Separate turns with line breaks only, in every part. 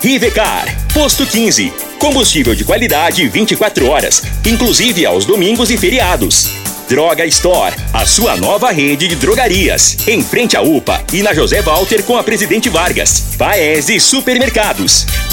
Rivecar, posto 15. Combustível de qualidade 24 horas, inclusive aos domingos e feriados. Droga Store, a sua nova rede de drogarias. Em frente à UPA e na José Walter com a Presidente Vargas. Paese Supermercados.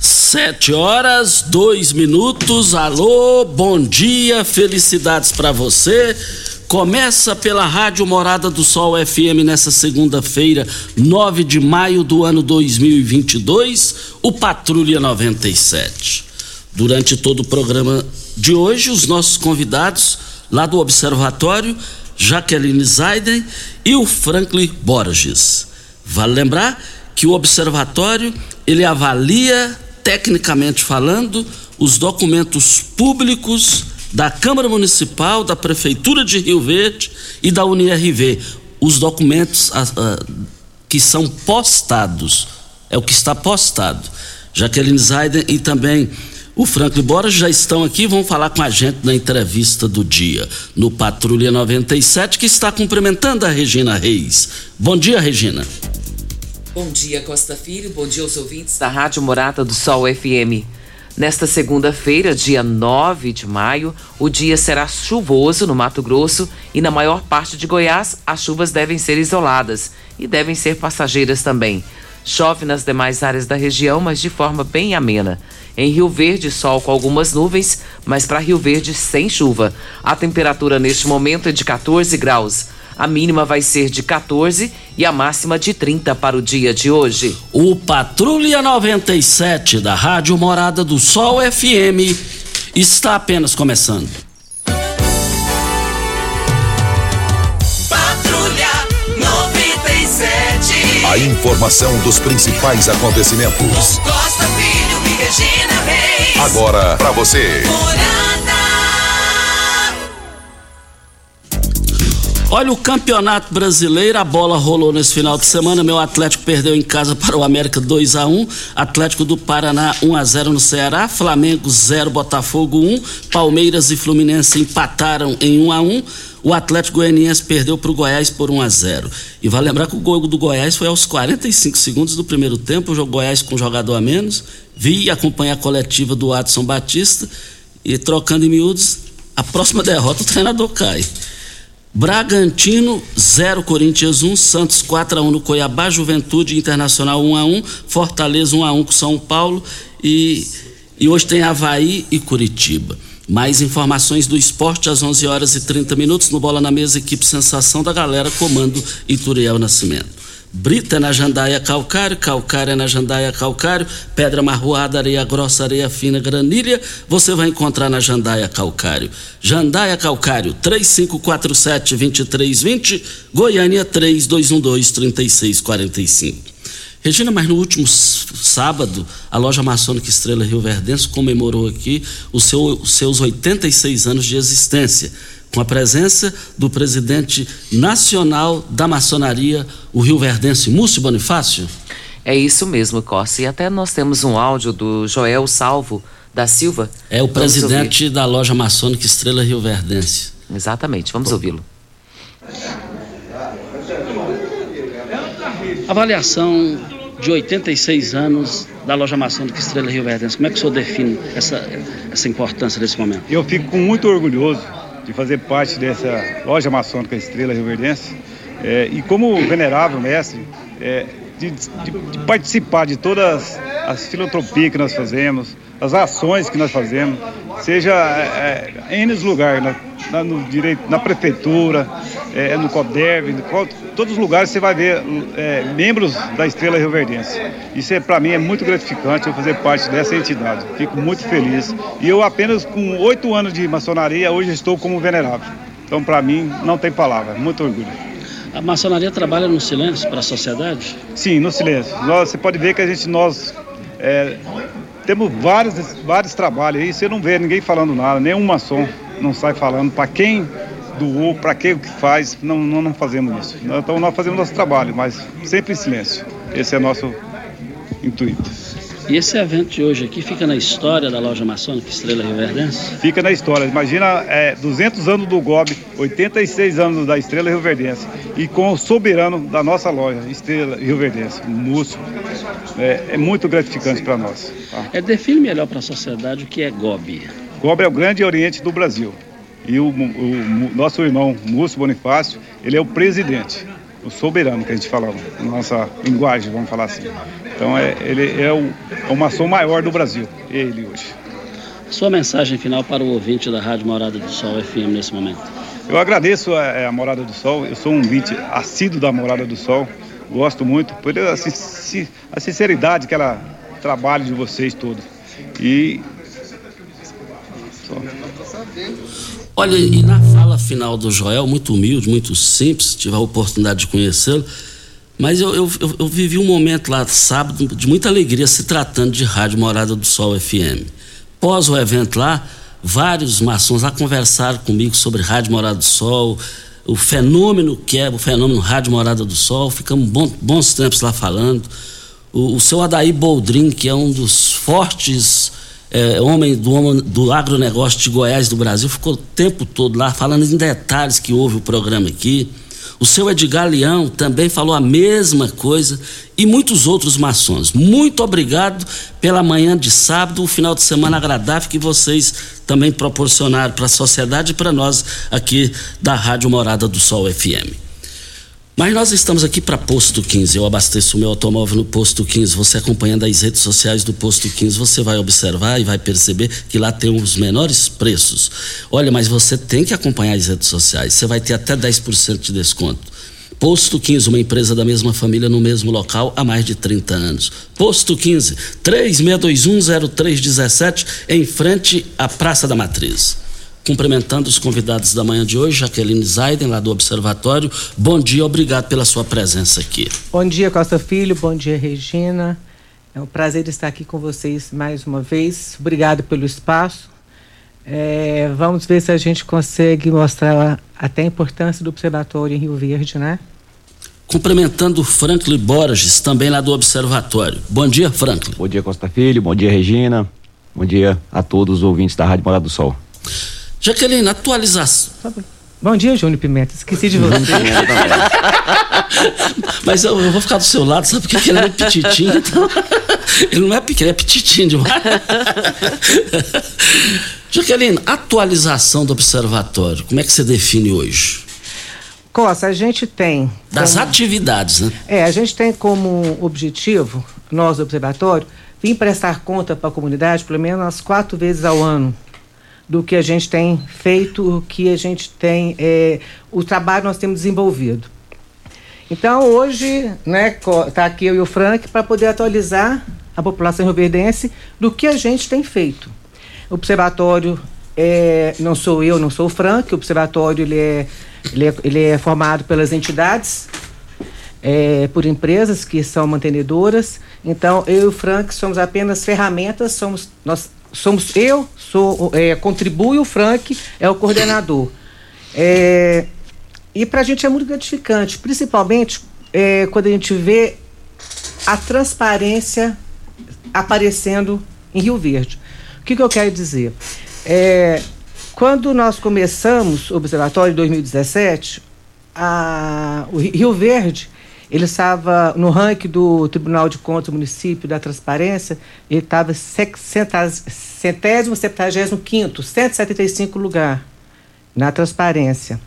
Sete horas, dois minutos. Alô, bom dia, felicidades para você. Começa pela Rádio Morada do Sol FM nessa segunda-feira, 9 de maio do ano 2022, o Patrulha 97. Durante todo o programa de hoje, os nossos convidados lá do Observatório, Jaqueline Zaiden e o Franklin Borges. Vale lembrar que o observatório ele avalia tecnicamente falando os documentos públicos da Câmara Municipal, da Prefeitura de Rio Verde e da UniRV, os documentos ah, ah, que são postados, é o que está postado. Jaqueline Zaiden e também o Franklin Borges já estão aqui, vão falar com a gente na entrevista do dia, no Patrulha 97, que está cumprimentando a Regina Reis. Bom dia, Regina.
Bom dia, Costa Filho. Bom dia aos ouvintes da Rádio Morada do Sol FM. Nesta segunda-feira, dia 9 de maio, o dia será chuvoso no Mato Grosso e na maior parte de Goiás as chuvas devem ser isoladas e devem ser passageiras também. Chove nas demais áreas da região, mas de forma bem amena. Em Rio Verde, sol com algumas nuvens, mas para Rio Verde sem chuva. A temperatura neste momento é de 14 graus. A mínima vai ser de 14 e a máxima de 30 para o dia de hoje.
O Patrulha 97 da Rádio Morada do Sol FM está apenas começando.
Patrulha 97.
A informação dos principais acontecimentos.
Costa Filho e Regina Reis.
Agora para você.
Morada.
Olha o Campeonato Brasileiro, a bola rolou nesse final de semana. Meu Atlético perdeu em casa para o América 2 a 1, Atlético do Paraná 1 a 0 no Ceará, Flamengo 0 Botafogo 1, Palmeiras e Fluminense empataram em 1 a 1. O Atlético Goianiense perdeu para o Goiás por 1 a 0. E vai lembrar que o gol do Goiás foi aos 45 segundos do primeiro tempo, o Goiás com jogador a menos. Vi acompanhei a coletiva do Adson Batista e trocando em miúdos, a próxima derrota o treinador cai. Bragantino 0 Corinthians 1, Santos 4 a 1 no Cuiabá, Juventude Internacional 1 a 1, Fortaleza 1 a 1 com São Paulo e, e hoje tem Havaí e Curitiba. Mais informações do esporte às 11 horas e 30 minutos no Bola na Mesa, equipe Sensação da Galera, comando Ituriel Nascimento. Brita na jandaia calcário, é na jandaia calcário, pedra marroada, areia grossa, areia fina, granilha, você vai encontrar na jandaia calcário. Jandaia calcário, 3547-2320, Goiânia 3212-3645. Regina, mas no último sábado, a loja maçônica Estrela Rio Verdense comemorou aqui os seu- os seus 86 anos de existência, com a presença do presidente nacional da maçonaria, o Rio Verdense, Múcio Bonifácio.
É isso mesmo, Corsi. E até nós temos um áudio do Joel Salvo da Silva.
É o
Vamos
presidente da loja maçônica Estrela Rio Verdense.
Exatamente, vamos ouvi-lo.
Avaliação de 86 anos da loja maçônica Estrela Rio Verdense. Como é que o senhor define essa, essa importância desse momento?
Eu fico muito orgulhoso de fazer parte dessa loja maçônica Estrela Rio Verdense. É, e como venerável mestre, é, de, de- de participar de todas as filantropias que nós fazemos, as ações que nós fazemos, seja é, é, em N lugares, na, na- no direito, na prefeitura, é, no no qual- todos os lugares você vai ver é, membros da Estrela Rio Verdense. Isso é, para mim é muito gratificante eu fazer parte dessa entidade. Fico muito feliz. E eu apenas com oito anos de maçonaria, hoje estou como venerável. Então, para mim, não tem palavra. Muito orgulho.
A maçonaria trabalha no silêncio para a sociedade?
Sim, no silêncio. Nós, você pode ver que a gente, nós é, temos vários, vários trabalhos aí, você não vê ninguém falando nada, nenhum maçom não sai falando para quem doou, para quem que faz, não, não, não fazemos isso. Então nós fazemos nosso trabalho, mas sempre em silêncio. Esse é nosso intuito.
E esse evento de hoje aqui fica na história da loja maçônica Estrela Rio Verdense?
Fica na história. Imagina é, 200 anos do GOB, 86 anos da Estrela Rio Verdense e com o soberano da nossa loja, Estrela Rio Verdense, Múcio. É, é muito gratificante para nós. tá?
É, define melhor para a sociedade o que é GOB.
GOB é o Grande Oriente do Brasil. E o, o- o nosso irmão Múcio Bonifácio, ele é o presidente, o soberano que a gente fala, na nossa linguagem, vamos falar assim. Então é, ele é o, é o maçom maior do Brasil, ele hoje.
Sua mensagem final para o ouvinte da Rádio Morada do Sol FM nesse momento.
Eu agradeço a, a Morada do Sol, eu sou um ouvinte assíduo da Morada do Sol, gosto muito pela si- a sinceridade que ela trabalha de vocês todos. E só.
Olha, e na fala final do Joel, muito humilde, muito simples, tive a oportunidade de conhecê-lo, mas eu, eu, eu- eu vivi um momento lá sábado de muita alegria se tratando de Rádio Morada do Sol FM. Pós o evento lá, vários maçons lá conversaram comigo sobre Rádio Morada do Sol, o fenômeno que é o fenômeno Rádio Morada do Sol, ficamos bom- bons tempos lá falando. O, o seu Adair Boldrin, que é um dos fortes é, do, do agronegócio de Goiás do Brasil, ficou o tempo todo lá falando em detalhes que houve o programa aqui. O seu Edgar Leão também falou a mesma coisa e muitos outros maçons. Muito obrigado pela manhã de sábado, um final de semana agradável que vocês também proporcionaram para a sociedade e para nós aqui da Rádio Morada do Sol FM. Mas nós estamos aqui para Posto 15. Eu abasteço o meu automóvel no Posto 15. Você acompanhando as redes sociais do Posto 15, você vai observar e vai perceber que lá tem os menores preços. Olha, mas você tem que acompanhar as redes sociais. Você vai ter até 10% de desconto. Posto 15, uma empresa da mesma família no mesmo local há mais de 30 anos. Posto 15, 36210317, em frente à Praça da Matriz. Cumprimentando os convidados da manhã de hoje, Jaqueline Zaiden, lá do Observatório. Bom dia, obrigado pela sua presença aqui.
Bom dia, Costa Filho. Bom dia, Regina. É um prazer estar aqui com vocês mais uma vez. Obrigado pelo espaço. É, vamos ver se a gente consegue mostrar até a importância do observatório em Rio Verde, né?
Cumprimentando o Franklin Borges, também lá do Observatório. Bom dia, Franklin.
Bom dia, Costa Filho. Bom dia, Regina. Bom dia a todos os ouvintes da Rádio Morada do Sol.
Jaqueline, atualização.
Bom dia, Júnior Pimenta. Esqueci de você.
Mas eu, eu vou ficar do seu lado, sabe? Porque ele é muito petitinho, então. Ele não é pequeno, é petitinho demais. Jaqueline, atualização do observatório, como é que você define hoje?
Costa, a gente tem.
Das
como-
atividades, né?
É, a gente tem como objetivo, nós do Observatório, vir prestar conta para a comunidade pelo menos quatro vezes ao ano do que a gente tem feito, o que a gente tem, é, o trabalho nós temos desenvolvido. Então, hoje, né, está aqui eu e o Frank para poder atualizar a população rioverdense do que a gente tem feito. O observatório, é, não sou eu, não sou o Frank, o observatório ele é, ele é, ele é formado pelas entidades, é, por empresas que são mantenedoras. Então, eu e o Frank somos apenas ferramentas, somos, nós somos eu, sou, é, contribuo e o Frank é o coordenador. É, e para a gente é muito gratificante, principalmente é, quando a gente vê a transparência aparecendo em Rio Verde. O que, que eu quero dizer? É, quando nós começamos o observatório em 2017, a, o Rio Verde ele estava no ranking do Tribunal de Contas do município da transparência, ele estava centésimo, septagésimo quinto, 175 lugar na transparência.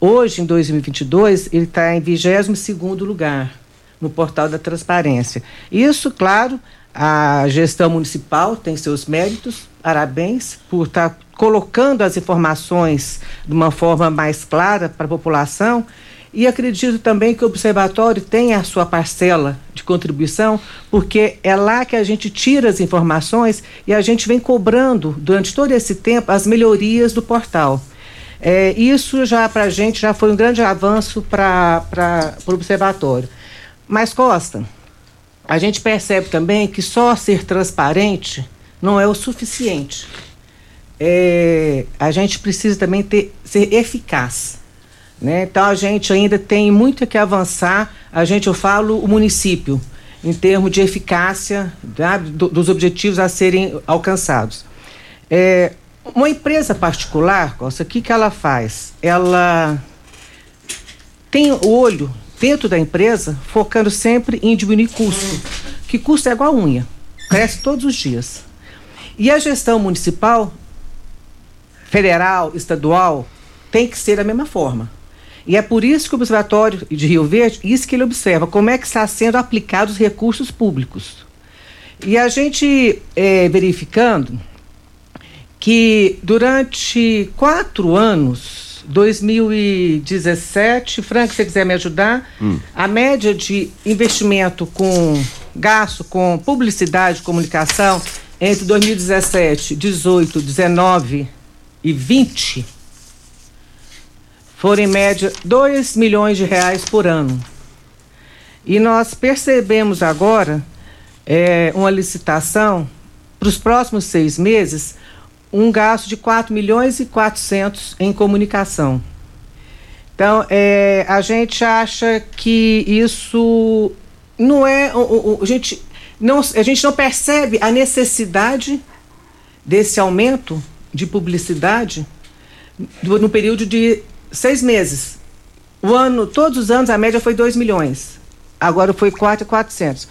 Hoje, em 2022, ele está em 22 segundo lugar no portal da transparência. Isso, claro, a gestão municipal tem seus méritos, parabéns por estar tá colocando as informações de uma forma mais clara para a população e acredito também que o observatório tem a sua parcela de contribuição, porque é lá que a gente tira as informações e a gente vem cobrando durante todo esse tempo as melhorias do portal. É, isso já para a gente já foi um grande avanço para o observatório. Mas Costa, a gente percebe também que só ser transparente não é o suficiente. É, a gente precisa também ter, ser eficaz. Né? Então a gente ainda tem muito que avançar. A gente, eu falo, o município, em termos de eficácia tá? Do, dos objetivos a serem alcançados. É, uma empresa particular, Costa, o que, que ela faz? Ela tem o olho dentro da empresa focando sempre em diminuir custo. Que custo é igual a unha, cresce todos os dias. E a gestão municipal, federal, estadual, tem que ser da mesma forma. E é por isso que o Observatório de Rio Verde, isso que ele observa, como é que está sendo aplicados os recursos públicos. E a gente é, verificando que durante quatro anos, 2017, Frank, se você quiser me ajudar, hum. a média de investimento com gasto com publicidade e comunicação entre 2017, 18, 19 e 20 foram em média 2 milhões de reais por ano. E nós percebemos agora é, uma licitação para os próximos seis meses um gasto de 4 milhões e 400 em comunicação. Então, é, a gente acha que isso não é. A, gente não, a gente não percebe a necessidade desse aumento de publicidade no período de seis meses. O ano, todos os anos, a média foi 2 milhões. Agora foi 4 e 400.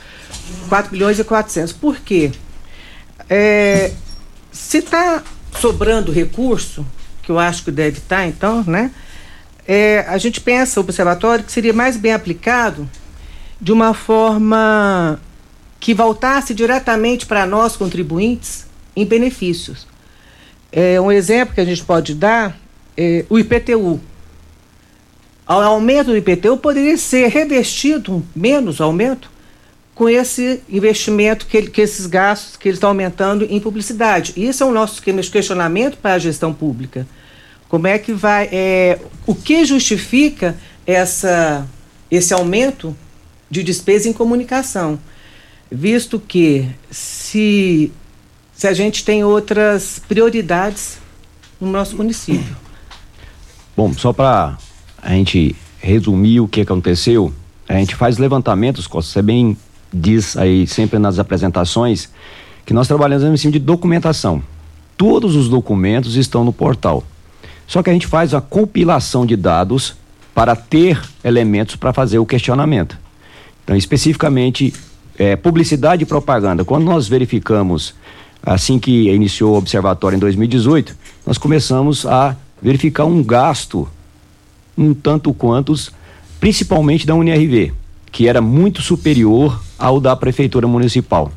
4 milhões e 400. Por quê? É, se está sobrando recurso, que eu acho que deve estar, tá, então, né? É, a gente pensa, o observatório, que seria mais bem aplicado de uma forma que voltasse diretamente para nós, contribuintes, em benefícios. É, um exemplo que a gente pode dar é o IPTU o aumento do IPTU poderia ser revestido, menos aumento, com esse investimento, que, que esses gastos que eles estão aumentando em publicidade. Isso é o nosso questionamento para a gestão pública. Como é que vai. É, o que justifica essa, esse aumento de despesa em comunicação? Visto que se, se a gente tem outras prioridades no nosso município.
Bom, só para a gente resumir o que aconteceu, a gente faz levantamentos, você bem diz aí sempre nas apresentações, que nós trabalhamos em cima de documentação. Todos os documentos estão no portal. Só que a gente faz a compilação de dados para ter elementos para fazer o questionamento. Então, especificamente, é, publicidade e propaganda. Quando nós verificamos, assim que iniciou o observatório em 2018, nós começamos a verificar um gasto um tanto quantos, principalmente da UNRV, que era muito superior ao da Prefeitura Municipal.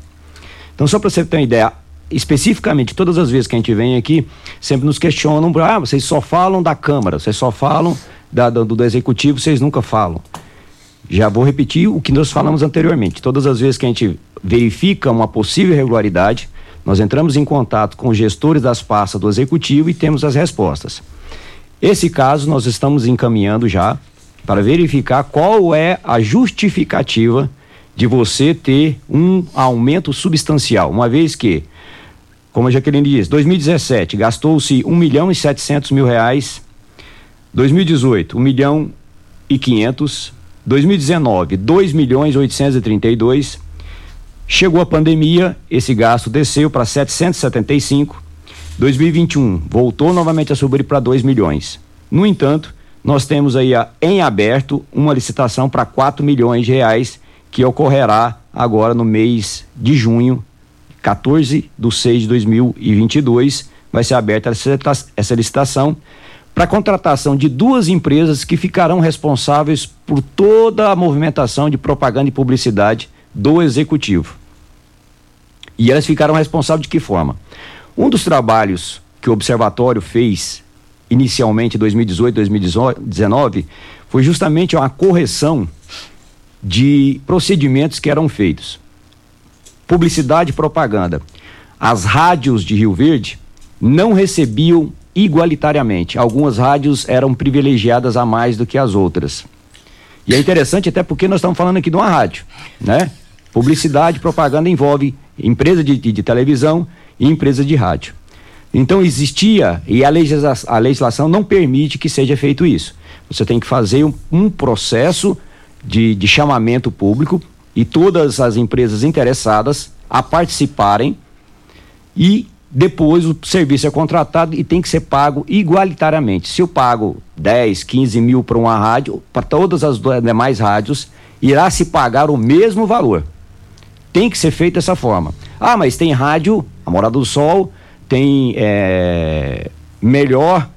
Então, só para você ter uma ideia, especificamente, todas as vezes que a gente vem aqui, sempre nos questionam, ah, vocês só falam da Câmara, vocês só falam da, do, do Executivo, vocês nunca falam. Já vou repetir o que nós falamos anteriormente. Todas as vezes que a gente verifica uma possível irregularidade, nós entramos em contato com os gestores das pastas do Executivo e temos as respostas. Esse caso nós estamos encaminhando já para verificar qual é a justificativa de você ter um aumento substancial, uma vez que, como a Jaqueline diz, 2017 gastou-se um milhão e setecentos mil reais 2018, 1 milhão e 500. 2019, 2 milhões 832. Chegou a pandemia, esse gasto desceu para 775. 2021 voltou novamente a subir para 2 milhões. No entanto, nós temos aí a, em aberto uma licitação para 4 milhões de reais que ocorrerá agora no mês de junho, 14 de 6 de 2022. Vai ser aberta essa, licitação para contratação de duas empresas que ficarão responsáveis por toda a movimentação de propaganda e publicidade do executivo. E elas ficaram responsáveis de que forma? Um dos trabalhos que o observatório fez inicialmente em 2018, 2019 foi justamente uma correção de procedimentos que eram feitos. Publicidade e propaganda. As rádios de Rio Verde não recebiam igualitariamente. Algumas rádios eram privilegiadas a mais do que as outras. E é interessante até porque nós estamos falando aqui de uma rádio, né? Publicidade, propaganda envolve empresa de, de, de televisão e empresa de rádio. Então existia, e a, legisla, a legislação não permite que seja feito isso. Você tem que fazer um, um processo de, de chamamento público e todas as empresas interessadas a participarem e depois o serviço é contratado e tem que ser pago igualitariamente. Se eu pago 10, 15 mil para uma rádio, para todas as demais rádios, irá se pagar o mesmo valor. Tem que ser feito dessa forma. Ah, mas tem rádio, a Morada do Sol, tem é, melhor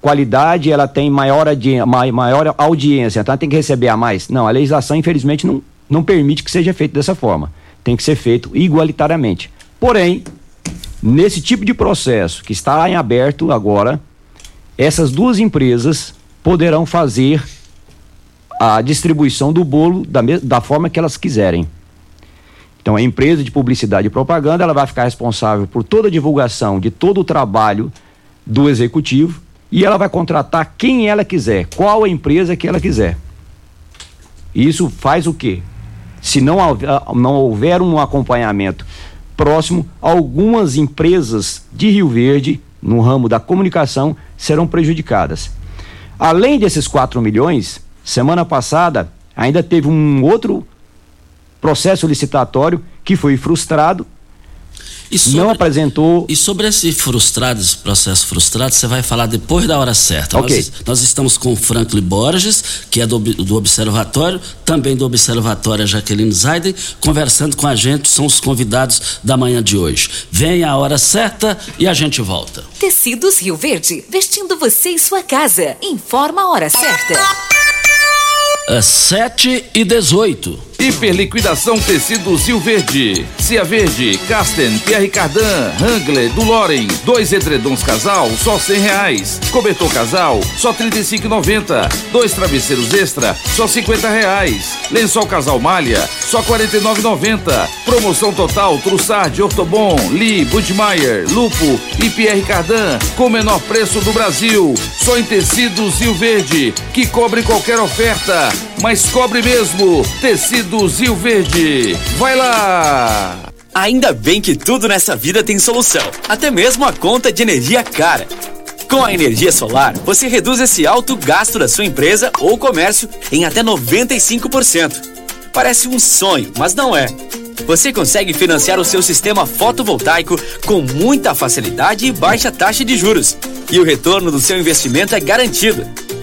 qualidade, ela tem maior, maior audiência, então ela tem que receber a mais. Não, a legislação, infelizmente, não, não permite que seja feito dessa forma. Tem que ser feito igualitariamente. Porém, Nesse tipo de processo que está em aberto agora, essas duas empresas poderão fazer a distribuição do bolo da, da forma que elas quiserem. Então, a empresa de publicidade e propaganda ela vai ficar responsável por toda a divulgação de todo o trabalho do executivo e ela vai contratar quem ela quiser, qual a empresa que ela quiser. Isso faz o quê? Se não, não houver um acompanhamento próximo, algumas empresas de Rio Verde, no ramo da comunicação, serão prejudicadas. Além desses 4 milhões, semana passada ainda teve um outro processo licitatório que foi frustrado Sobre, não apresentou.
E sobre esse frustrado, esse processo frustrado, você vai falar depois da hora certa.
Ok.
Nós, nós estamos com o Franklin Borges, que é do, do Observatório, também do Observatório a Jaqueline Zaiden, conversando com a gente, são os convidados da manhã de hoje. Vem a hora certa e a gente volta.
Tecidos Rio Verde, vestindo você e sua casa. Informa a hora certa.
É 7 e 18.
Hiperliquidação Tecidos Rio Verde. Cia Verde, Casten, Pierre Cardan, Hangler, do Loren. Dois edredons casal, só cem reais. Cobertor casal, só trinta e cinco Dois travesseiros extra, só cinquenta reais. Lençol casal malha, só quarenta e Promoção total, Trussard, Ortobon, Lee, Budmeier, Lupo e Pierre Cardan, com o menor preço do Brasil. Só em Tecidos Rio Verde, que cobre qualquer oferta, mas cobre mesmo. Tecidos do Zil Verde. Vai lá!
Ainda bem que tudo nessa vida tem solução, até mesmo a conta de energia cara. Com a energia solar, você reduz esse alto gasto da sua empresa ou comércio em até 95%. Parece um sonho, mas não é. Você consegue financiar o seu sistema fotovoltaico com muita facilidade e baixa taxa de juros. E o retorno do seu investimento é garantido.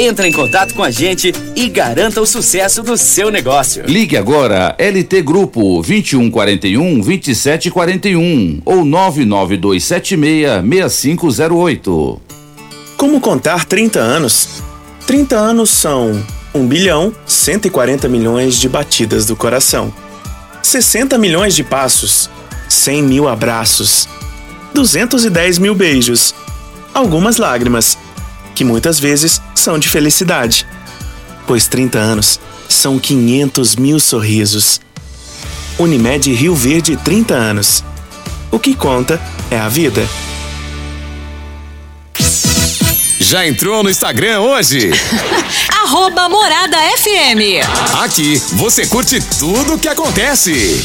Entre em contato com a gente e garanta o sucesso do seu negócio.
Ligue agora LT Grupo 2141 2741 ou 99276 6508.
Como contar 30 anos? 30 anos são 1 bilhão 140 milhões de batidas do coração, 60 milhões de passos, 100 mil abraços, 210 mil beijos, algumas lágrimas que muitas vezes são de felicidade, pois 30 anos são 500 mil sorrisos. Unimed Rio Verde 30 anos. O que conta é a vida.
Já entrou no Instagram hoje?
Arroba Morada FM.
Aqui você curte tudo o que acontece.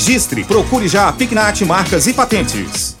procure já a Pignat Marcas e Patentes.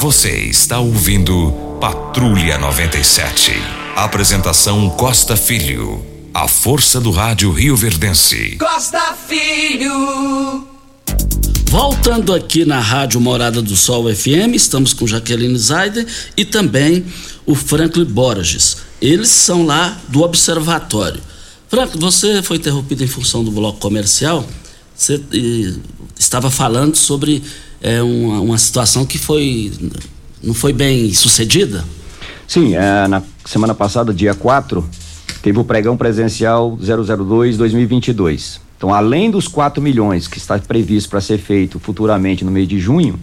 Você está ouvindo Patrulha 97. Apresentação Costa Filho. A força do rádio Rio Verdense.
Costa Filho.
Voltando aqui na Rádio Morada do Sol FM, estamos com Jaqueline Zaider e também o Franklin Borges. Eles são lá do Observatório. Franklin, você foi interrompido em função do bloco comercial. Você eh, estava falando sobre é uma, uma situação que foi não foi bem sucedida?
Sim, é, na semana passada, dia 4, teve o pregão presencial 002 2022. Então, além dos 4 milhões que está previsto para ser feito futuramente no mês de junho,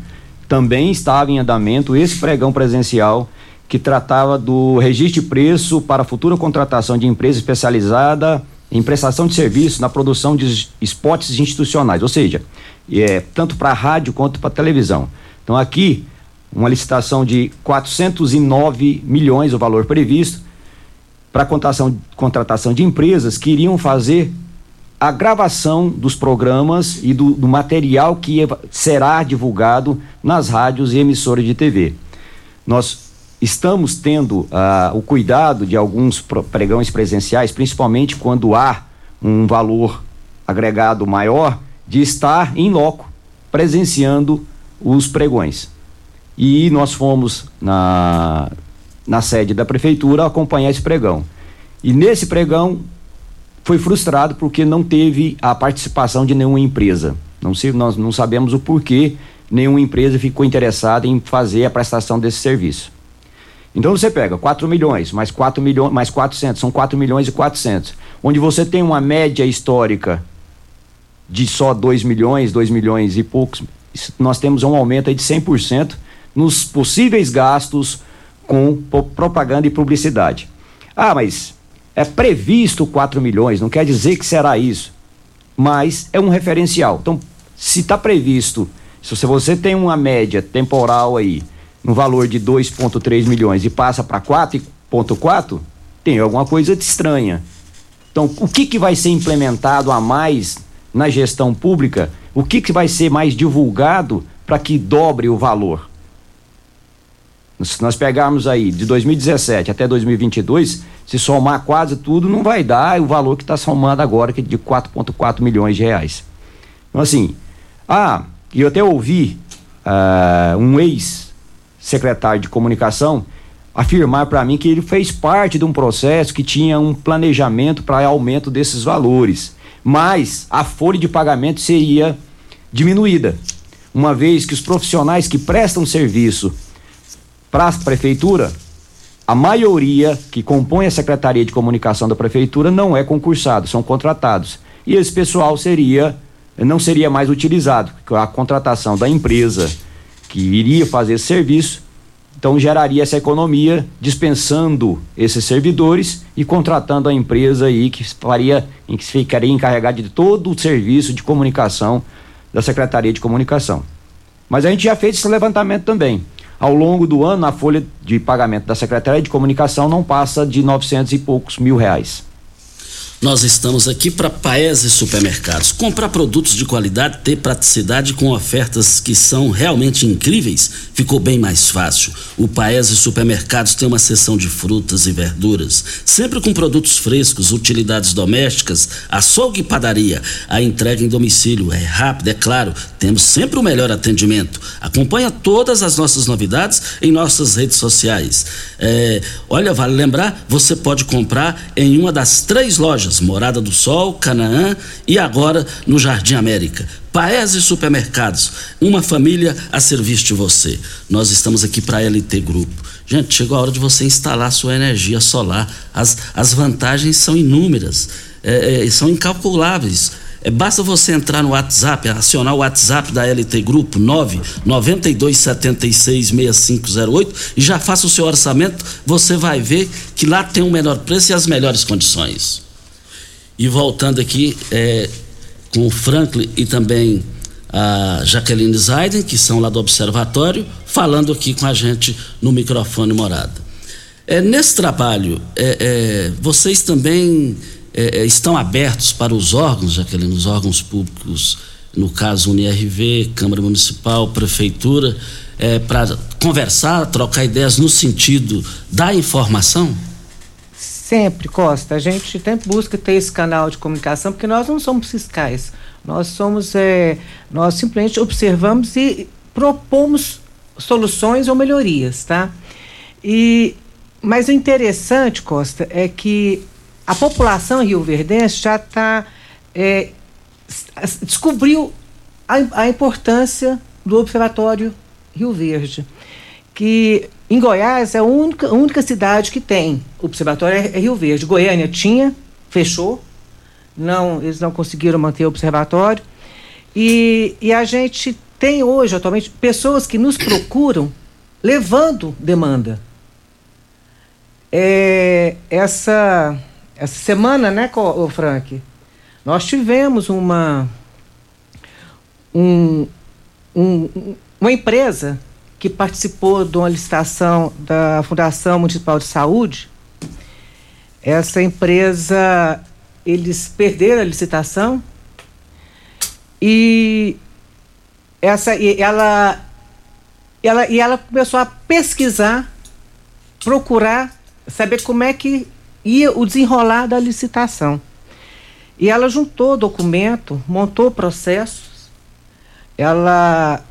também estava em andamento esse pregão presencial que tratava do registro de preço para futura contratação de empresa especializada em prestação de serviço na produção de spots institucionais, ou seja, é, tanto para rádio quanto para televisão. Então aqui, uma licitação de 409 milhões o valor previsto para contratação de empresas que iriam fazer a gravação dos programas e do, do material que será divulgado nas rádios e emissoras de TV. Nós estamos tendo uh, o cuidado de alguns pregões presenciais, principalmente quando há um valor agregado maior, de estar em loco, presenciando os pregões. E nós fomos na, na sede da prefeitura acompanhar esse pregão. E nesse pregão foi frustrado porque não teve a participação de nenhuma empresa. Não nós não sabemos o porquê nenhuma empresa ficou interessada em fazer a prestação desse serviço. Então você pega 4 milhões, mais 4 milhões, mais 400, são 4 milhões e 400. Onde você tem uma média histórica de só 2 milhões, 2 milhões e poucos, nós temos um aumento aí de 100% nos possíveis gastos com propaganda e publicidade. Ah, mas é previsto 4 milhões, não quer dizer que será isso, mas é um referencial. Então, se está previsto, se você tem uma média temporal aí no valor de 2,3 milhões e passa para 4,4, tem alguma coisa de estranha. Então, o que, que vai ser implementado a mais na gestão pública? O que, que vai ser mais divulgado para que dobre o valor? Se nós pegarmos aí de 2017 até 2022, se somar quase tudo, não vai dar o valor que está somando agora, que é de 4,4 milhões de reais. Então, assim, ah, e eu até ouvi uh, um ex secretário de comunicação afirmar para mim que ele fez parte de um processo que tinha um planejamento para aumento desses valores, mas a folha de pagamento seria diminuída, uma vez que os profissionais que prestam serviço para a prefeitura, a maioria que compõe a secretaria de comunicação da prefeitura não é concursado, são contratados. E esse pessoal seria não seria mais utilizado, a contratação da empresa que iria fazer esse serviço, então geraria essa economia dispensando esses servidores e contratando a empresa aí que faria, em que ficaria encarregada de todo o serviço de comunicação da Secretaria de Comunicação. Mas a gente já fez esse levantamento também. Ao longo do ano, a folha de pagamento da Secretaria de Comunicação não passa de 900 e poucos mil reais.
Nós estamos aqui para Paese Supermercados. Comprar produtos de qualidade, ter praticidade com ofertas que são realmente incríveis, ficou bem mais fácil. O Paese Supermercados tem uma seção de frutas e verduras, sempre com produtos frescos, utilidades domésticas, açougue e padaria. A entrega em domicílio é rápida, é claro. Temos sempre o melhor atendimento. Acompanha todas as nossas novidades em nossas redes sociais. É, olha, vale lembrar, você pode comprar em uma das três lojas lojas Morada do Sol, Canaã e agora no Jardim América. Paese Supermercados, uma família a serviço de você. Nós estamos aqui para a LT Grupo. Gente, chegou a hora de você instalar sua energia solar. As, as vantagens são inúmeras, é, é, são incalculáveis. É, basta você entrar no WhatsApp, acionar o WhatsApp da LT Grupo 992766508 e já faça o seu orçamento. Você vai ver que lá tem o menor preço e as melhores condições. E voltando aqui é, com o Franklin e também a Jaqueline Zaiden, que são lá do Observatório, falando aqui com a gente no microfone morada. É, nesse trabalho, é, é, vocês também é, é, estão abertos para os órgãos, Jaqueline, os órgãos públicos, no caso UNIRV, Câmara Municipal, Prefeitura, é, para conversar, trocar ideias no sentido da informação?
Sempre, Costa. A gente sempre busca ter esse canal de comunicação, porque nós não somos fiscais. Nós somos, é, nós simplesmente observamos e propomos soluções ou melhorias, tá? E, mas o interessante, Costa, é que a população rio-verdense já está é, descobriu a, a importância do Observatório Rio Verde, que em Goiás é a única, a única cidade que tem observatório é, é Rio Verde. Goiânia tinha, fechou. Não, eles não conseguiram manter o observatório. E, e a gente tem hoje, atualmente, pessoas que nos procuram levando demanda. É, essa, essa semana, né, Frank? Nós tivemos uma, um, um, uma empresa que participou de uma licitação da Fundação Municipal de Saúde. Essa empresa, eles perderam a licitação e essa e ela ela e ela começou a pesquisar, procurar saber como é que ia o desenrolar da licitação. E ela juntou documento, montou processos, ela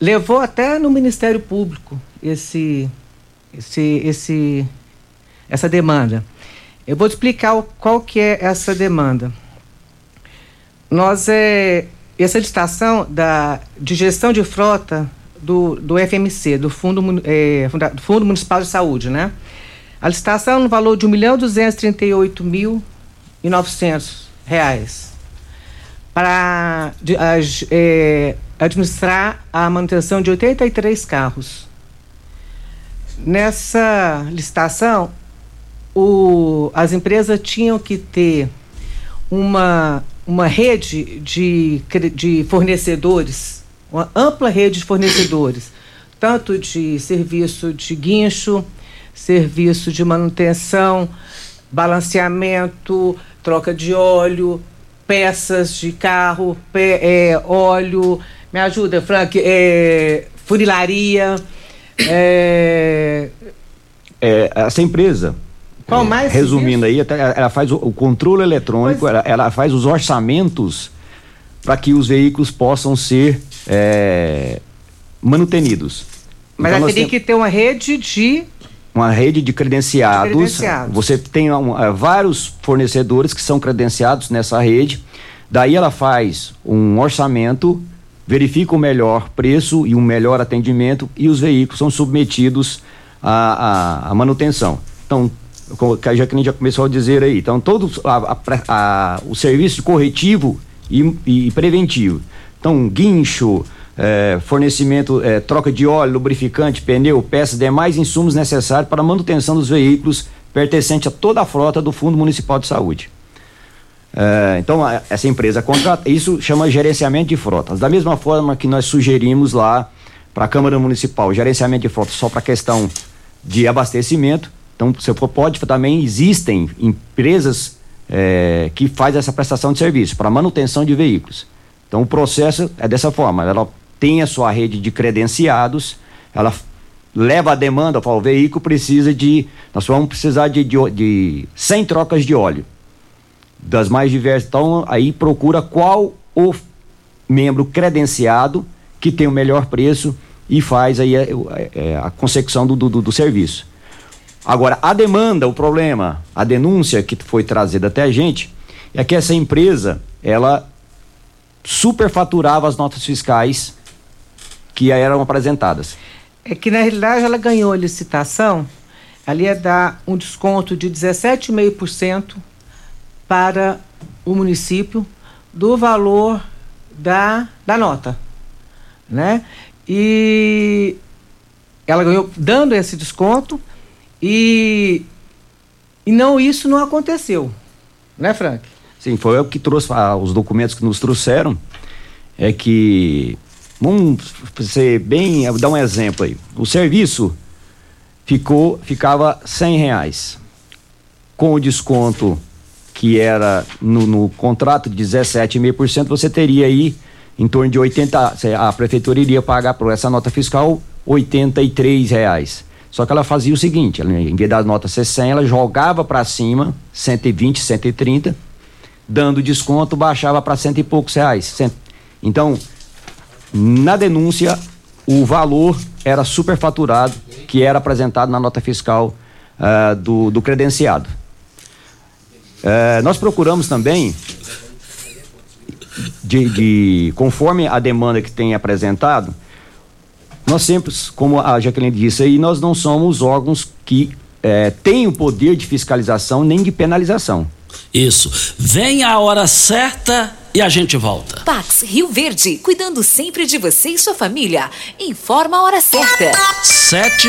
levou até no Ministério Público esse, esse, esse, essa demanda. Eu vou te explicar qual que é essa demanda. Nós é essa licitação da de gestão de frota do, do FMC, do Fundo, é, Fundo Municipal de Saúde, né? A licitação no valor de R$ 1.238.900 para é, administrar a manutenção de 83 carros. Nessa licitação, o, as empresas tinham que ter uma, uma rede de, de fornecedores, uma ampla rede de fornecedores, tanto de serviço de guincho, serviço de manutenção, balanceamento, troca de óleo, peças de carro, é, óleo, me ajuda, Frank. É, funilaria. É...
É, essa empresa.
Qual mais?
Resumindo aí, ela faz o, o controle eletrônico, ela, ela, faz os orçamentos para que os veículos possam ser é, manutenidos.
Mas então, ela teria tem... que ter uma rede de
uma rede de credenciados. de credenciados. Você tem um, uh, vários fornecedores que são credenciados nessa rede. Daí ela faz um orçamento verifica o melhor preço e um melhor atendimento e os veículos são submetidos à, à, à manutenção. Então, já que a gente já começou a dizer aí, então todo a, a, o serviço corretivo e, e preventivo. Então, guincho, é, fornecimento, é, troca de óleo, lubrificante, pneu, peças, demais insumos necessários para a manutenção dos veículos pertencente a toda a frota do Fundo Municipal de Saúde. É, então, a, essa empresa contrata, isso chama gerenciamento de frotas. Da mesma forma que nós sugerimos lá para a Câmara Municipal, gerenciamento de frotas só para questão de abastecimento. Então, você pode também, existem empresas é, que faz essa prestação de serviço para manutenção de veículos. Então o processo é dessa forma, ela tem a sua rede de credenciados, ela leva a demanda, fala, o veículo precisa de, nós vamos precisar de, de, de 100 trocas de óleo, das mais diversas, então aí procura qual o membro credenciado que tem o melhor preço e faz aí a, a, a consecução do, do, do serviço. Agora, a demanda, o problema, a denúncia que foi trazida até a gente, é que essa empresa, ela superfaturava as notas fiscais que eram apresentadas.
É que na realidade ela ganhou a licitação, ali ia dar um desconto de 17,5% para o município do valor da, da nota, né? E ela ganhou dando esse desconto e, e não isso não aconteceu, né, Frank?
Sim, foi o que trouxe ah, os documentos que nos trouxeram é que vamos ser bem, dar um exemplo aí. O serviço ficou ficava cem reais com o desconto que era no, no contrato de 17,5%, você teria aí em torno de 80, a prefeitura iria pagar por essa nota fiscal 83 reais. Só que ela fazia o seguinte, ela, em vez da nota ser 100, ela jogava para cima 120, 130, dando desconto, baixava para cento e poucos reais. Cento. Então, na denúncia, o valor era superfaturado que era apresentado na nota fiscal uh, do, do credenciado. Uh, nós procuramos também de, de, conforme a demanda que tem apresentado, nós sempre, como a Jaqueline disse aí, nós não somos órgãos que é, têm o poder de fiscalização nem de penalização.
Isso. Vem a hora certa e a gente volta.
Pax Rio Verde, cuidando sempre de você e sua família. Informa a hora certa.
Sete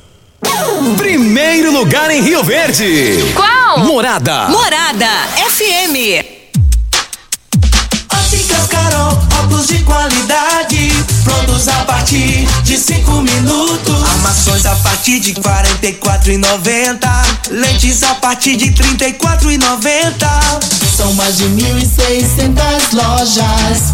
Primeiro lugar em Rio Verde.
Qual?
Morada.
Morada FM.
Óticas Carol, óculos de qualidade, prontos a partir de cinco minutos. Armações a partir de quarenta e quatro e noventa, lentes a partir de trinta e quatro e noventa. São mais de mil e seiscentas lojas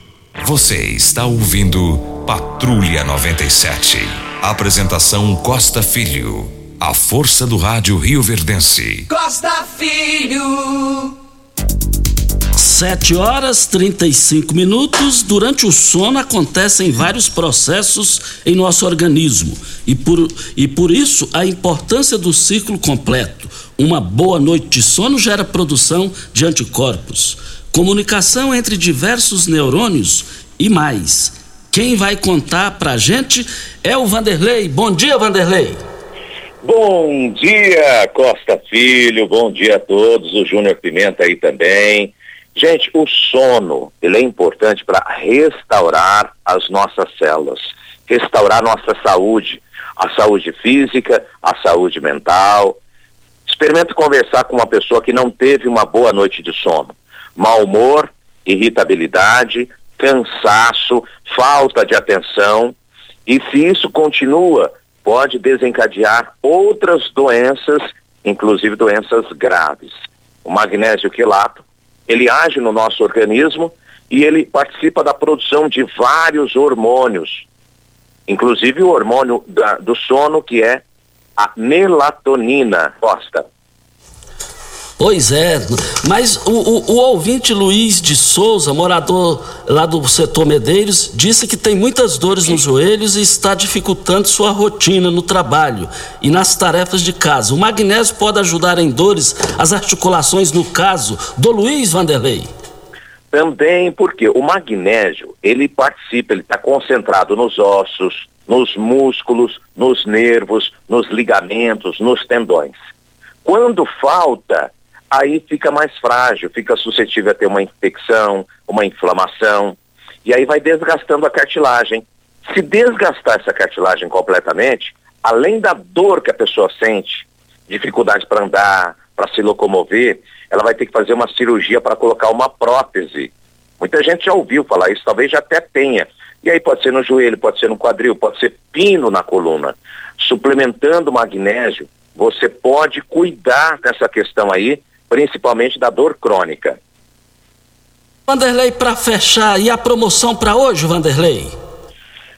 Você está ouvindo Patrulha 97. Apresentação Costa Filho. A força do rádio Rio Verdense.
Costa Filho.
7 horas 35 minutos. Durante o sono acontecem vários processos em nosso organismo e por, e por isso a importância do ciclo completo. Uma boa noite de sono gera produção de anticorpos comunicação entre diversos neurônios e mais. Quem vai contar pra gente é o Vanderlei. Bom dia, Vanderlei.
Bom dia, Costa Filho. Bom dia a todos. O Júnior Pimenta aí também. Gente, o sono, ele é importante para restaurar as nossas células, restaurar nossa saúde, a saúde física, a saúde mental. Experimente conversar com uma pessoa que não teve uma boa noite de sono mau humor, irritabilidade, cansaço, falta de atenção. E se isso continua, pode desencadear outras doenças, inclusive doenças graves. O magnésio quelato, ele age no nosso organismo e ele participa da produção de vários hormônios, inclusive o hormônio da, do sono, que é a melatonina. Costa.
Pois é, mas o, o, o, ouvinte Luiz de Souza, morador lá do setor Medeiros, disse que tem muitas dores nos joelhos e está dificultando sua rotina no trabalho e nas tarefas de casa. O magnésio pode ajudar em dores as articulações, no caso do Luiz Vanderlei.
Também porque o magnésio, ele participa, ele está concentrado nos ossos, nos músculos, nos nervos, nos ligamentos, nos tendões. Quando falta, aí fica mais frágil, fica suscetível a ter uma infecção, uma inflamação, e aí vai desgastando a cartilagem. Se desgastar essa cartilagem completamente, além da dor que a pessoa sente, dificuldade para andar, para se locomover, ela vai ter que fazer uma cirurgia para colocar uma prótese. Muita gente já ouviu falar isso, talvez já até tenha. E aí pode ser no joelho, pode ser no quadril, pode ser pino na coluna. Suplementando magnésio, você pode cuidar dessa questão aí principalmente da dor crônica.
Vanderlei, para fechar, e a promoção para hoje, Vanderlei?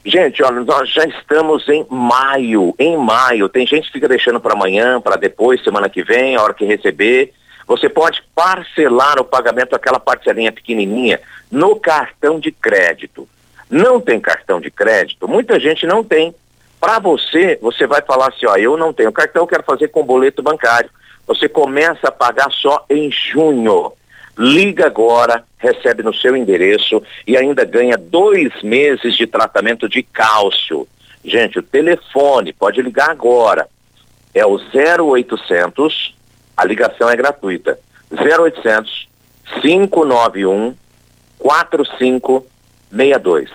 Gente, olha, nós já estamos em maio. Em maio, tem gente que fica deixando para amanhã, para depois, semana que vem, a hora que receber. Você pode parcelar o pagamento aquela parcelinha pequenininha no cartão de crédito. Não tem cartão de crédito? Muita gente não tem. Para você, você vai falar assim, ó, eu não tenho cartão, quero fazer com boleto bancário você começa a pagar só em junho. Liga agora, recebe no seu endereço e ainda ganha dois meses de tratamento de cálcio. Gente, o telefone, pode ligar agora. É o 0800, a ligação é gratuita. 0800 591 4562.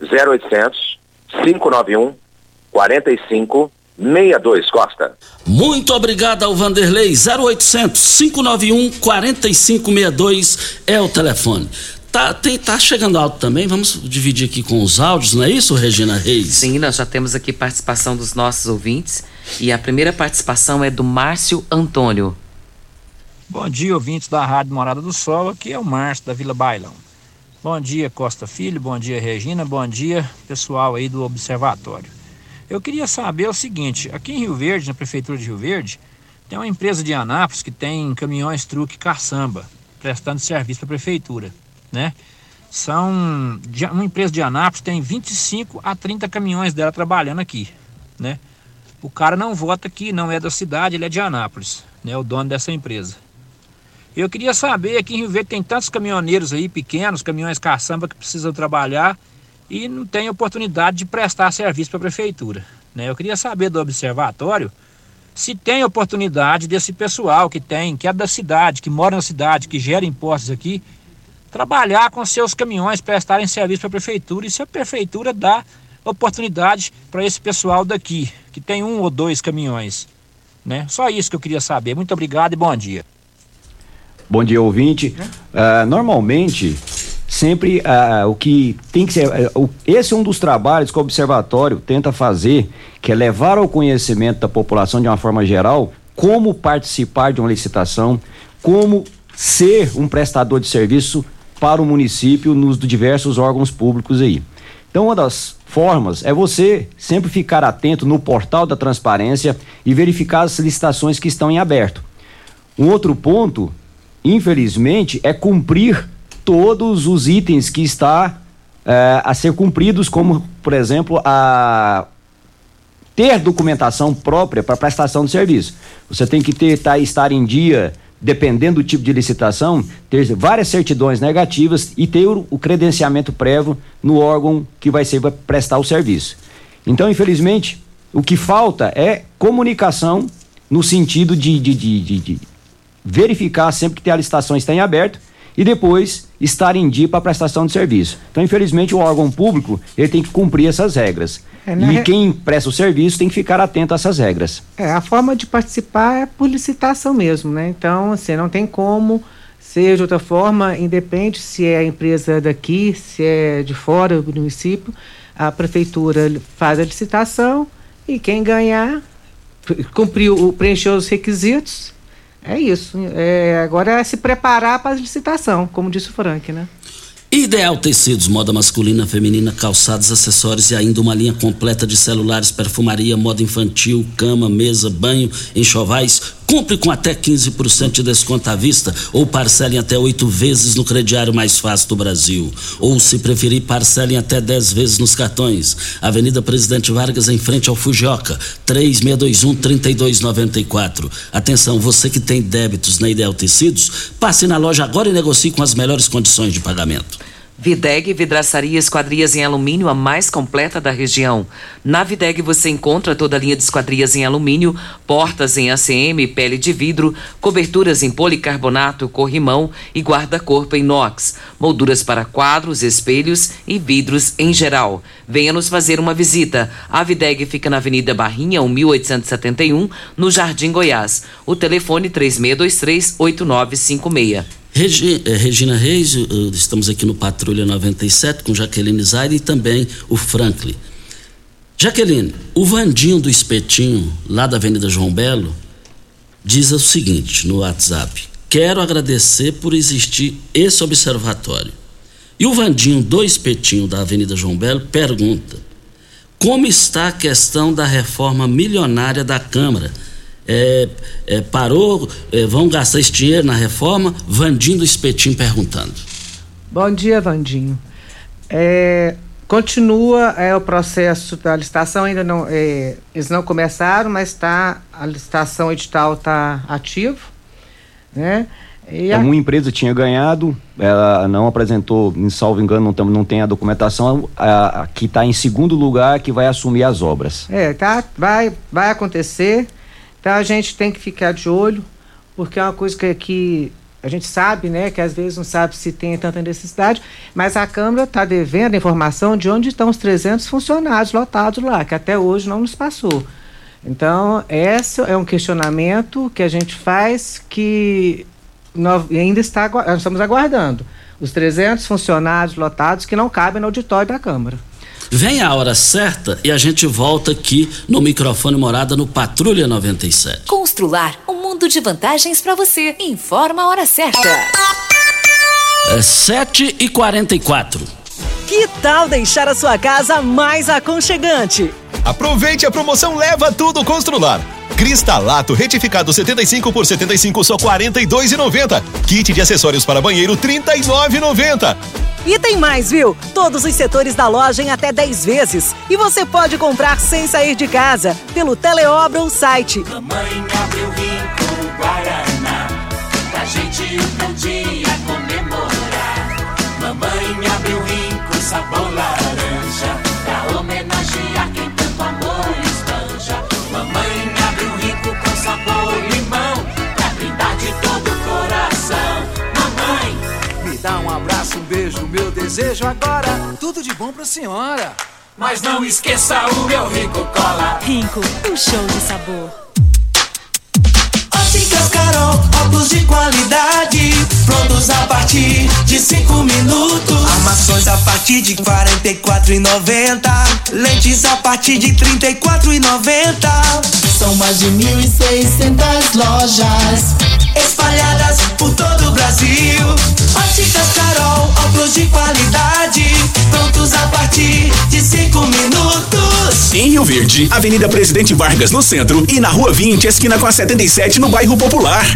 0800 591 4562. 62 Costa.
Muito obrigado ao Vanderlei. 0800 591 4562 é o telefone. Tá, tem, tá chegando alto também, vamos dividir aqui com os áudios, não é isso, Regina Reis?
Sim, nós já temos aqui participação dos nossos ouvintes e a primeira participação é do Márcio Antônio.
Bom dia, ouvintes da Rádio Morada do Sol, aqui é o Márcio da Vila Bailão. Bom dia, Costa Filho, bom dia, Regina, bom dia, pessoal aí do Observatório. Eu queria saber o seguinte: aqui em Rio Verde, na Prefeitura de Rio Verde, tem uma empresa de Anápolis que tem caminhões truque caçamba, prestando serviço para a Prefeitura, né? São. Uma empresa de Anápolis tem 25 a 30 caminhões dela trabalhando aqui, né? O cara não vota aqui, não é da cidade, ele é de Anápolis, né? O dono dessa empresa. Eu queria saber, aqui em Rio Verde tem tantos caminhoneiros aí pequenos, caminhões caçamba que precisam trabalhar e não tem oportunidade de prestar serviço para a prefeitura. Né? Eu queria saber do observatório se tem oportunidade desse pessoal que tem, que é da cidade, que mora na cidade, que gera impostos aqui, trabalhar com seus caminhões, prestarem serviço para a prefeitura e se a prefeitura dá oportunidade para esse pessoal daqui, que tem um ou dois caminhões. Né? Só isso que eu queria saber. Muito obrigado e bom dia.
Bom dia, ouvinte. Uh, normalmente, sempre uh, o que tem que ser. Uh, esse é um dos trabalhos que o Observatório tenta fazer, que é levar ao conhecimento da população de uma forma geral como participar de uma licitação, como ser um prestador de serviço para o município nos diversos órgãos públicos aí. Então, uma das formas é você sempre ficar atento no portal da transparência e verificar as licitações que estão em aberto. Um outro ponto, infelizmente, é cumprir todos os itens que está é, a ser cumpridos, como, por exemplo, a ter documentação própria para prestação de serviço. Você tem que ter, tá, estar em dia dependendo do tipo de licitação, ter várias certidões negativas e ter o, o credenciamento prévio no órgão que vai ser vai prestar o serviço. Então, infelizmente, o que falta é comunicação no sentido de, de, de, de verificar sempre que a licitação está em aberto e depois estar em dia para prestação de serviço. Então, infelizmente, o órgão público ele tem que cumprir essas regras. É, e re... quem presta o serviço tem que ficar atento a essas regras.
É, a forma de participar é por licitação mesmo, né? Então, assim, não tem como ser de outra forma, independe se é a empresa daqui, se é de fora do município, a prefeitura faz a licitação e quem ganhar, cumpriu, preencheu os requisitos, é isso. É, agora é se preparar para a licitação, como disse o Frank, né?
Ideal Tecidos, moda masculina, feminina, calçados, acessórios e ainda uma linha completa de celulares, perfumaria, moda infantil, cama, mesa, banho, enxovais. Compre com até 15% de desconto à vista ou parcelem até oito vezes no crediário mais fácil do Brasil. Ou, se preferir, parcelem até 10 vezes nos cartões. Avenida Presidente Vargas, em frente ao Fujioka, 3621-3294. Atenção, você que tem débitos na Ideal Tecidos, passe na loja agora e negocie com as melhores condições de pagamento.
Videg Vidraçaria Esquadrias em Alumínio, a mais completa da região. Na Videg você encontra toda a linha de esquadrias em alumínio, portas em ACM, pele de vidro, coberturas em policarbonato, corrimão e guarda-corpo em inox, molduras para quadros, espelhos e vidros em geral. Venha nos fazer uma visita. A Videg fica na Avenida Barrinha, 1871, no Jardim Goiás. O telefone 3623 8956.
Regi, eh, Regina Reis, estamos aqui no Patrulha 97 com Jaqueline Zaire e também o Franklin. Jaqueline, o Vandinho do Espetinho, lá da Avenida João Belo, diz o seguinte no WhatsApp: Quero agradecer por existir esse observatório. E o Vandinho do Espetinho, da Avenida João Belo, pergunta: Como está a questão da reforma milionária da Câmara? É, é, parou, é, vão gastar esse dinheiro na reforma? Vandinho do Espetinho perguntando.
Bom dia, Vandinho. É, continua é, o processo da licitação, ainda não, é, eles não começaram, mas tá, a licitação edital está ativo, né?
E a... Uma empresa tinha ganhado, ela não apresentou, em salvo engano, não tem, não tem a documentação, a, a que está em segundo lugar que vai assumir as obras.
É, tá, vai, vai acontecer. Então a gente tem que ficar de olho, porque é uma coisa que, que a gente sabe, né, que às vezes não sabe se tem tanta necessidade, mas a Câmara está devendo a informação de onde estão os 300 funcionários lotados lá, que até hoje não nos passou. Então, esse é um questionamento que a gente faz que nós ainda está, nós estamos aguardando. Os 300 funcionários lotados que não cabem no auditório da Câmara.
Vem a hora certa e a gente volta aqui no microfone morada no Patrulha 97.
Constrular um mundo de vantagens para você. Informa a hora certa.
É 7 e 44
Que tal deixar a sua casa mais aconchegante?
Aproveite a promoção Leva Tudo Constrular. Cristalato retificado 75 por 75 só 42,90. Kit de acessórios para banheiro 39,90.
E tem mais, viu? Todos os setores da loja em até 10 vezes. E você pode comprar sem sair de casa, pelo Teleobra ou site.
Mamãe abriu rico Guaraná, pra gente um dia comemorar. Mamãe abriu rico sabor
desejo agora tudo de bom pra senhora.
Mas não esqueça o meu Rico Cola.
Rico, um show de sabor.
Óticas Carol, óculos de qualidade, prontos a partir de cinco minutos. Armações a partir de quarenta e quatro e noventa, lentes a partir de trinta e quatro e noventa. São mais de mil e seiscentas lojas espalhadas por todo o Brasil. Óticas Carol, óculos de qualidade, prontos a partir de cinco minutos.
Em Rio Verde, Avenida Presidente Vargas no centro e na Rua 20, esquina com a 77 no bairro Popular.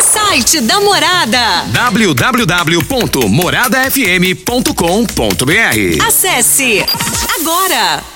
Site da Morada.
www.moradafm.com.br
Acesse agora.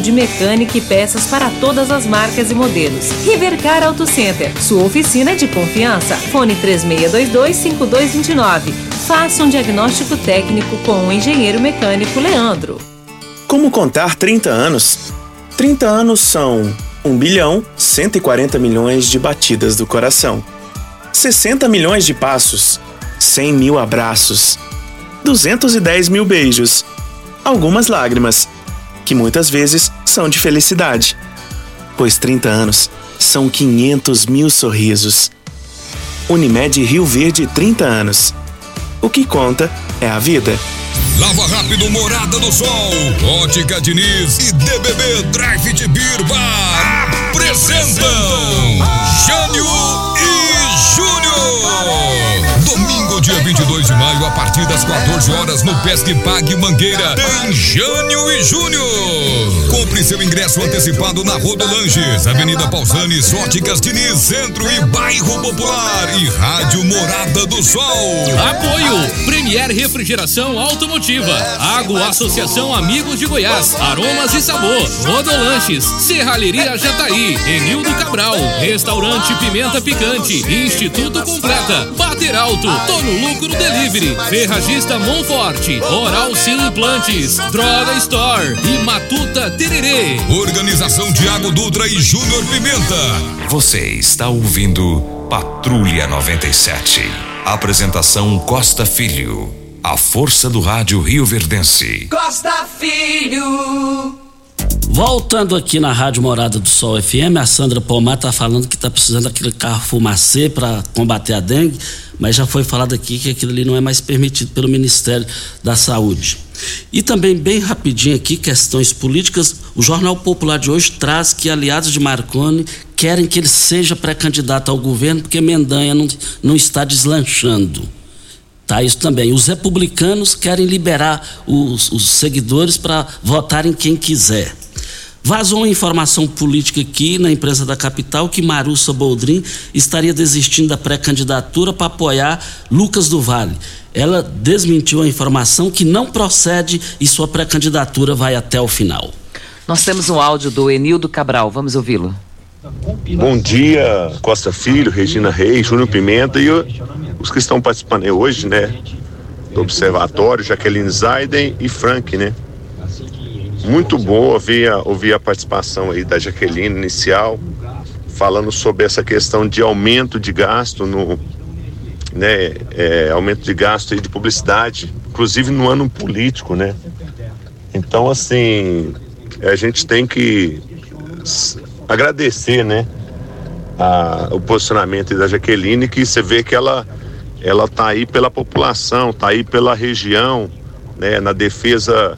de mecânica e peças para todas as marcas e modelos. Rivercar Auto Center, sua oficina de confiança. Fone 3622-5229. Faça um diagnóstico técnico com o engenheiro mecânico Leandro.
Como contar 30 anos? 30 anos são 1 bilhão 140 milhões de batidas do coração, 60 milhões de passos, 100 mil abraços, 210 mil beijos, algumas lágrimas, que muitas vezes são de felicidade, pois 30 anos são 500 mil sorrisos. Unimed Rio Verde 30 anos. O que conta é a vida.
Lava Rápido Morada do Sol, Ótica Diniz e DBB Drive de Beer Bar apresentam Jânio e Júnior. Domingo, dia 22 de maio, a partir das 14 horas, no Pesque Pague Mangueira, tem Jânio e Júnior. Compre seu ingresso antecipado na Rodolanges, Avenida Pausanes, Óticas Diniz, Centro e Bairro Popular e Rádio Morada do Sol.
Apoio Premier Refrigeração Automotiva, Água Associação Amigos de Goiás, Aromas e Sabor, Rodolanches, Serralheria Jataí, Enildo Cabral, Restaurante Pimenta Picante, Instituto Completa, Bater Alto, Tono Lucro Delivery, Ferragista Monforte, Oral Sim Implantes, Droga Store e Matuta Tererê.
Organização Tiago Dutra e Júnior Pimenta.
Você está ouvindo Patrulha 97. Apresentação Costa Filho. A força do rádio Rio Verdense.
Costa Filho.
Voltando aqui na Rádio Morada do Sol FM, a Sandra Pomar tá falando que tá precisando daquele carro fumacê para combater a dengue, mas já foi falado aqui que aquilo ali não é mais permitido pelo Ministério da Saúde. E também, bem rapidinho aqui, questões políticas, o Jornal Popular de hoje traz que aliados de Marconi querem que ele seja pré-candidato ao governo porque Mendanha não, não está deslanchando. Tá, isso também. Os republicanos querem liberar os, os seguidores para votarem quem quiser. Vazou uma informação política aqui na imprensa da capital que Marussa Boldrin estaria desistindo da pré-candidatura para apoiar Lucas do Vale. Ela desmentiu a informação que não procede e sua pré-candidatura vai até o final.
Nós temos um áudio do Enildo Cabral, vamos ouvi-lo.
Bom dia, Costa Filho, Regina Reis, Júnior Pimenta e os que estão participando hoje, né? Do Observatório, Jaqueline Zaiden e Frank, né? Muito bom ouvir a, ouvir a participação aí da Jaqueline inicial, falando sobre essa questão de aumento de gasto no, né? é, aumento de gasto aí de publicidade, inclusive no ano político, né? Então, assim, a gente tem que agradecer, né? a- o posicionamento da Jaqueline, que você vê que ela ela tá aí pela população, tá aí pela região, né, na defesa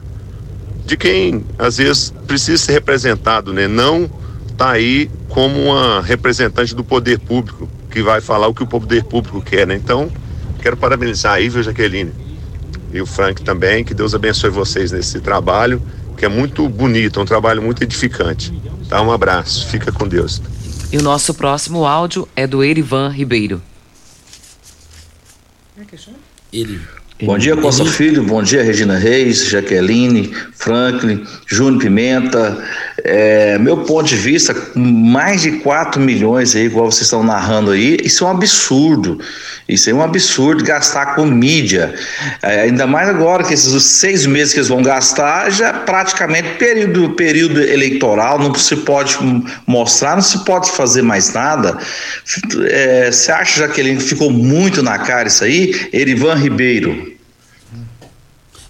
de quem às vezes precisa ser representado, né, não está aí como uma representante do poder público, que vai falar o que o poder público quer, né? Então, quero parabenizar aí, viu, Jaqueline? E o Frank também, que Deus abençoe vocês nesse trabalho, que é muito bonito, é um trabalho muito edificante. Tá? Um abraço, fica com Deus.
E o nosso próximo áudio é do Erivan Ribeiro.
Ele.
Bom dia, Costa Filho. Bom dia, Regina Reis, Jaqueline, Franklin, Júnior Pimenta. É, meu ponto de vista, mais de 4 milhões aí, igual vocês estão narrando aí, isso é um absurdo. Isso é um absurdo gastar com mídia. É, ainda mais agora que esses seis meses que eles vão gastar, já praticamente período, período eleitoral, não se pode mostrar, não se pode fazer mais nada. É, você acha, que ficou muito na cara isso aí? Erivan Ribeiro.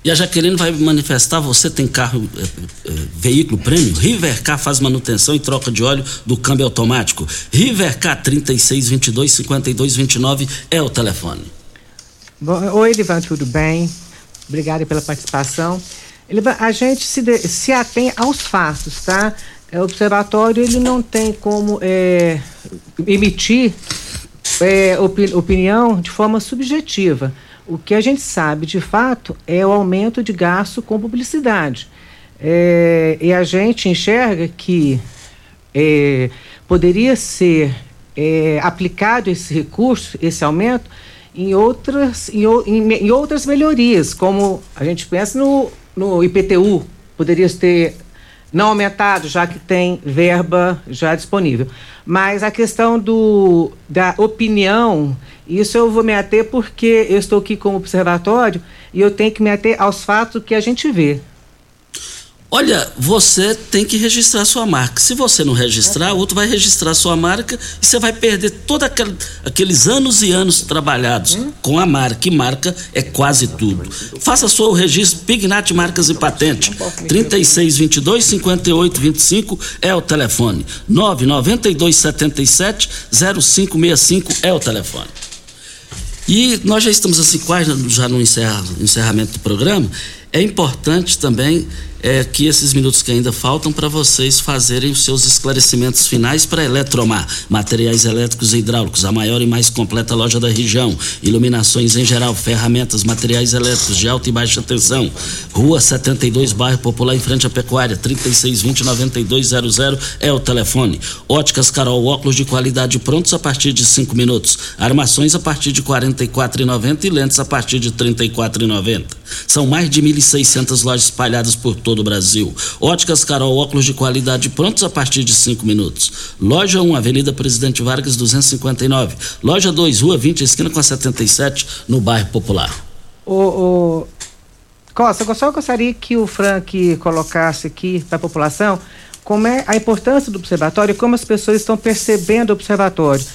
E a Jaqueline vai manifestar, você tem carro, é, é, veículo prêmio? Rivercar faz manutenção e troca de óleo do câmbio automático. Rivercar 3622 5229 é o telefone.
Bom, oi, Elivan, tudo bem? Obrigada pela participação. Elivan, a gente se, de, se atém aos fatos, tá? O observatório ele não tem como é, emitir opi, opinião de forma subjetiva. O que a gente sabe, de fato, é o aumento de gasto com publicidade. É, e a gente enxerga que é, poderia ser é, aplicado esse recurso, esse aumento, em outras, em, em, em, outras melhorias, como a gente pensa no, no IPTU, poderia ter não aumentado, já que tem verba já disponível. Mas a questão do, da opinião isso eu vou me ater porque eu estou aqui como observatório e eu tenho que me ater aos fatos que a gente vê.
Olha, você tem que registrar sua marca. Se você não registrar, o outro vai registrar sua marca e você vai perder todos aqueles anos e anos trabalhados com a marca. E marca é quase tudo. Faça seu registro Pignat Marcas e Patente. 3622 5825 é o telefone. 992 77 0565 é o telefone. E nós já estamos assim quase já no encerra, encerramento do programa. É importante também é, que esses minutos que ainda faltam para vocês fazerem os seus esclarecimentos finais para Eletromar, materiais elétricos e hidráulicos, a maior e mais completa loja da região, iluminações em geral, ferramentas, materiais elétricos de alta e baixa tensão. Rua 72, bairro Popular, em frente à Pecuária, 3620-9200 é o telefone. Óticas Carol, óculos de qualidade prontos a partir de 5 minutos. Armações a partir de R$ 44,90 e lentes a partir de R$ 34,90. São mais de 1.600 lojas espalhadas por todo o Brasil. Óticas Carol, óculos de qualidade prontos a partir de 5 minutos. Loja 1, Avenida Presidente Vargas 259. Loja 2, Rua 20, esquina com a 77, no bairro Popular.
O, o... Costa, eu só gostaria que o Frank colocasse aqui para a população como é a importância do observatório e como as pessoas estão percebendo o observatório.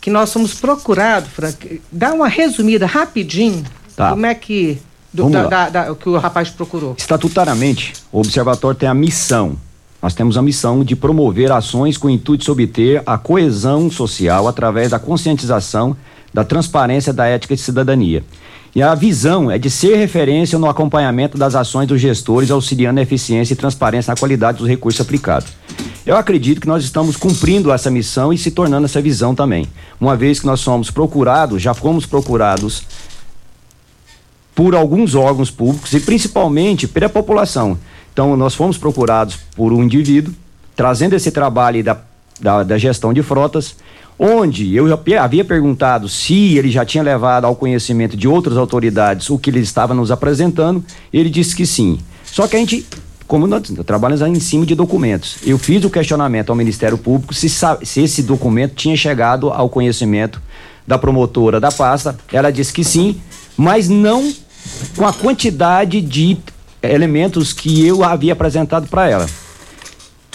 Que nós somos procurados, Frank. Dá uma resumida rapidinho. Tá. Como é que do, da, da, da, que o rapaz procurou.
Estatutariamente, o observatório tem a missão. Nós temos a missão de promover ações com o intuito de obter a coesão social através da conscientização, da transparência, da ética e cidadania. E a visão é de ser referência no acompanhamento das ações dos gestores, auxiliando a eficiência e transparência na qualidade dos recursos aplicados. Eu acredito que nós estamos cumprindo essa missão e se tornando essa visão também. Uma vez que nós somos procurados, já fomos procurados por alguns órgãos públicos e principalmente pela população. Então, nós fomos procurados por um indivíduo, trazendo esse trabalho da, da, da gestão de frotas, onde eu havia perguntado se ele já tinha levado ao conhecimento de outras autoridades o que ele estava nos apresentando, ele disse que sim. Só que a gente, como nós trabalhamos em cima de documentos, eu fiz o questionamento ao Ministério Público se, se esse documento tinha chegado ao conhecimento da promotora da pasta, ela disse que sim, mas não com a quantidade de elementos que eu havia apresentado para ela.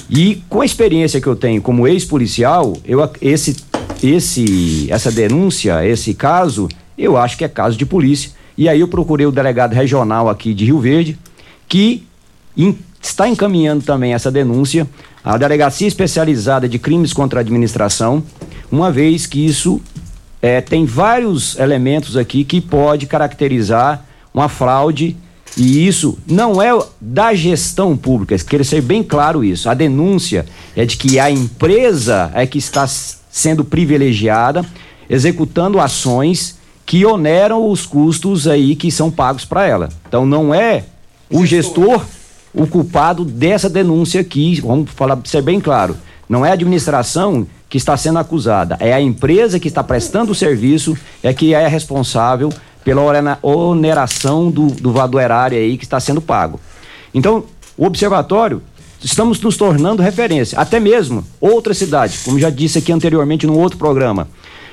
E com a experiência que eu tenho como ex-policial, eu esse esse essa denúncia, esse caso, eu acho que é caso de polícia. E aí eu procurei o delegado regional aqui de Rio Verde, que está encaminhando também essa denúncia à delegacia especializada de crimes contra a administração, uma vez que isso é, tem vários elementos aqui que pode caracterizar uma fraude E isso não é da gestão pública, quero ser bem claro isso. A denúncia é de que a empresa é que está sendo privilegiada, executando ações que oneram os custos aí que são pagos para ela. Então não é o gestor o culpado dessa denúncia aqui, vamos falar ser bem claro. Não é a administração que está sendo acusada, é a empresa que está prestando o serviço, é que é responsável pela oneração do, do valor erário aí que está sendo pago. Então, o observatório, estamos nos tornando referência, até mesmo outras cidades, como já disse aqui anteriormente num outro programa.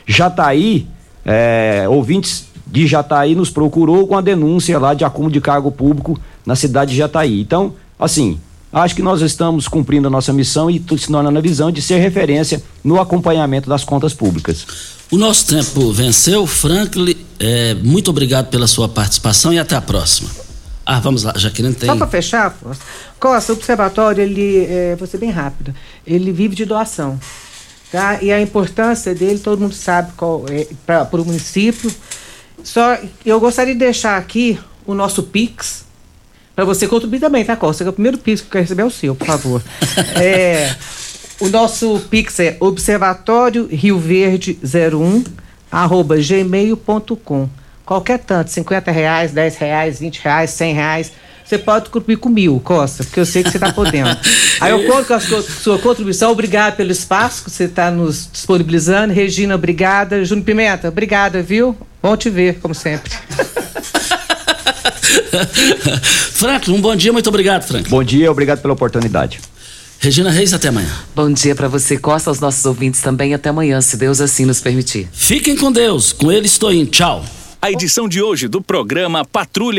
Jataí, é, ouvintes de Jataí nos procurou com a denúncia lá de acúmulo de cargo público na cidade de Jataí. Então, assim, acho que nós estamos cumprindo a nossa missão e se tornando a visão de ser referência no acompanhamento das contas públicas.
O nosso tempo venceu. Franklin, é, muito obrigado pela sua participação e até a próxima. Ah, vamos lá, Jaqueline tem.
Só para fechar, Costa, o observatório, ele, é, vou ser bem rápido, ele vive de doação. Tá? E a importância dele, todo mundo sabe qual é para o município. Só eu gostaria de deixar aqui o nosso Pix, para você contribuir também, tá, Costa? É o primeiro Pix que eu quero receber é o seu, por favor. é, o nosso Pix é observatório Rio Verde 01 arroba gmail.com. Qualquer tanto, 50 reais, 10 reais, 20 reais, 100 reais. Você pode contribuir com mil, Costa, porque eu sei que você está podendo. Aí eu conto com a sua, sua contribuição. Obrigado pelo espaço que você está nos disponibilizando. Regina, obrigada. Júnior Pimenta, obrigada, viu? Bom te ver, como sempre.
Franklin, um bom dia, muito obrigado, Franklin.
Bom dia, obrigado pela oportunidade.
Regina Reis, até amanhã.
Bom dia para você, Costa, aos nossos ouvintes também. Até amanhã, se Deus assim nos permitir.
Fiquem com Deus. Com ele estou indo. Tchau.
A edição de hoje do programa Patrulha